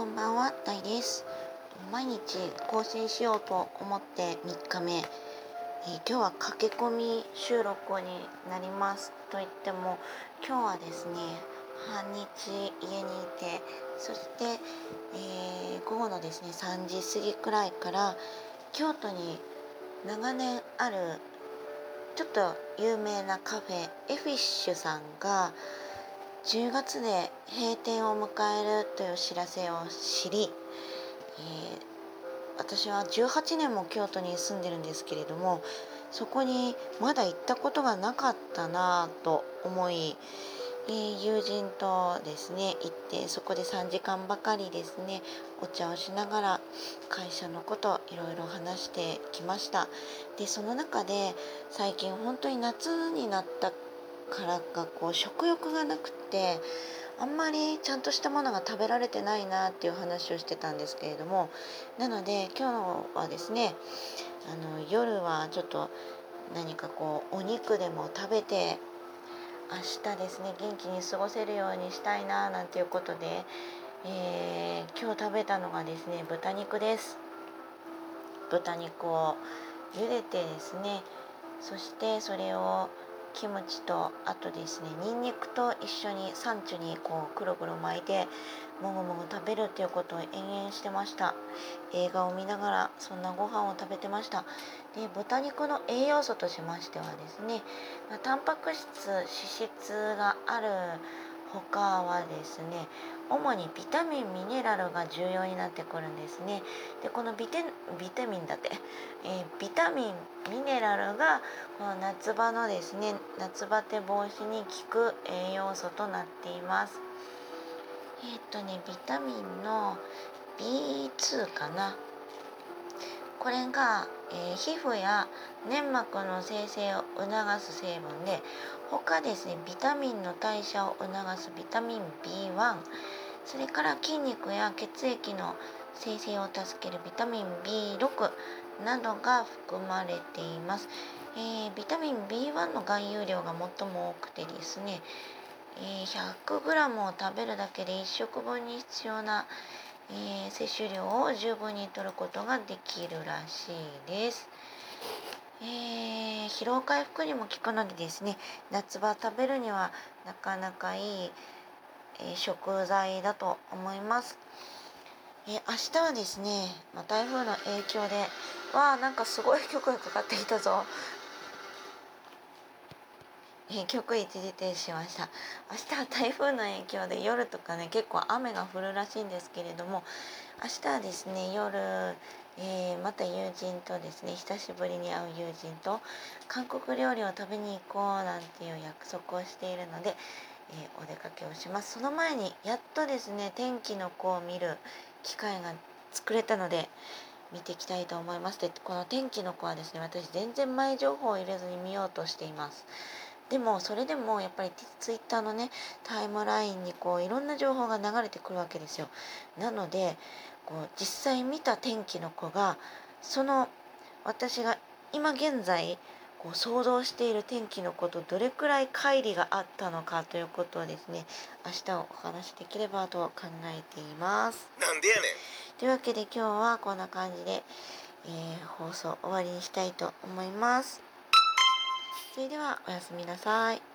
こんばんは、大です。毎日更新しようと思って3日目、えー、今日は駆け込み収録になりますと言っても今日はですね半日家にいてそして、えー、午後のですね3時過ぎくらいから京都に長年あるちょっと有名なカフェエフィッシュさんが10月で閉店を迎えるという知らせを知り、えー、私は18年も京都に住んでるんですけれどもそこにまだ行ったことがなかったなと思い、えー、友人とですね行ってそこで3時間ばかりですねお茶をしながら会社のこといろいろ話してきました。でその中で最近本当に夏になったからかこう食欲がなくてあんまりちゃんとしたものが食べられてないなっていう話をしてたんですけれどもなので今日はですねあの夜はちょっと何かこうお肉でも食べて明日ですね元気に過ごせるようにしたいななんていうことで、えー、今日食べたのがですね豚肉です。豚肉を茹でてですねそしてそれをキムチとあとですねにんにくと一緒に山中にこうくるくる巻いてもぐもぐ食べるっていうことを延々してました。映画を見ながらそんなご飯を食べてました。で豚肉の栄養素としましてはですね、まあ、タンパク質脂質がある他はですね主にビタミンミネラルが重要になってくるんですね。でこのビテビタミンだって、えー、ビタミンミネラルがこの夏場のですね夏バテ防止に効く栄養素となっています。えっ、とねビタミンの B2 かな。これが、えー、皮膚や粘膜の生成を促す成分で他ですねビタミンの代謝を促すビタミン B1 それから筋肉や血液の生成を助けるビタミン B6 などが含まれています、えー、ビタミン B1 の含有量が最も多くてですね、えー、100g を食べるだけで1食分に必要な、えー、摂取量を十分に摂ることができるらしいです。えー、疲労回復にも効くのでですね夏場食べるにはなかなかいい、えー、食材だと思います。えー、明日はですね、まあ、台風の影響でわあなんかすごい曲がかかってきたぞえ曲一時停止しました。明日は台風の影響で夜とかね結構雨が降るらしいんですけれども明日はですね夜、えー、また友人とですね久しぶりに会う友人と韓国料理を食べに行こうなんていう約束をしているので、えー、お出かけをします。その前にやっとですね天気の子を見る機会が作れたので見ていきたいと思います。でこの天気の子はですね私全然前情報を入れずに見ようとしています。でもそれでもやっぱりツイッターのねタイムラインにこういろんな情報が流れてくるわけですよ。なのでこう実際見た天気の子がその私が今現在こう想像している天気のことどれくらい乖離があったのかということをですね明日お話しできればと考えています。なんでやねんというわけで今日はこんな感じで、えー、放送終わりにしたいと思います。それではおやすみなさい。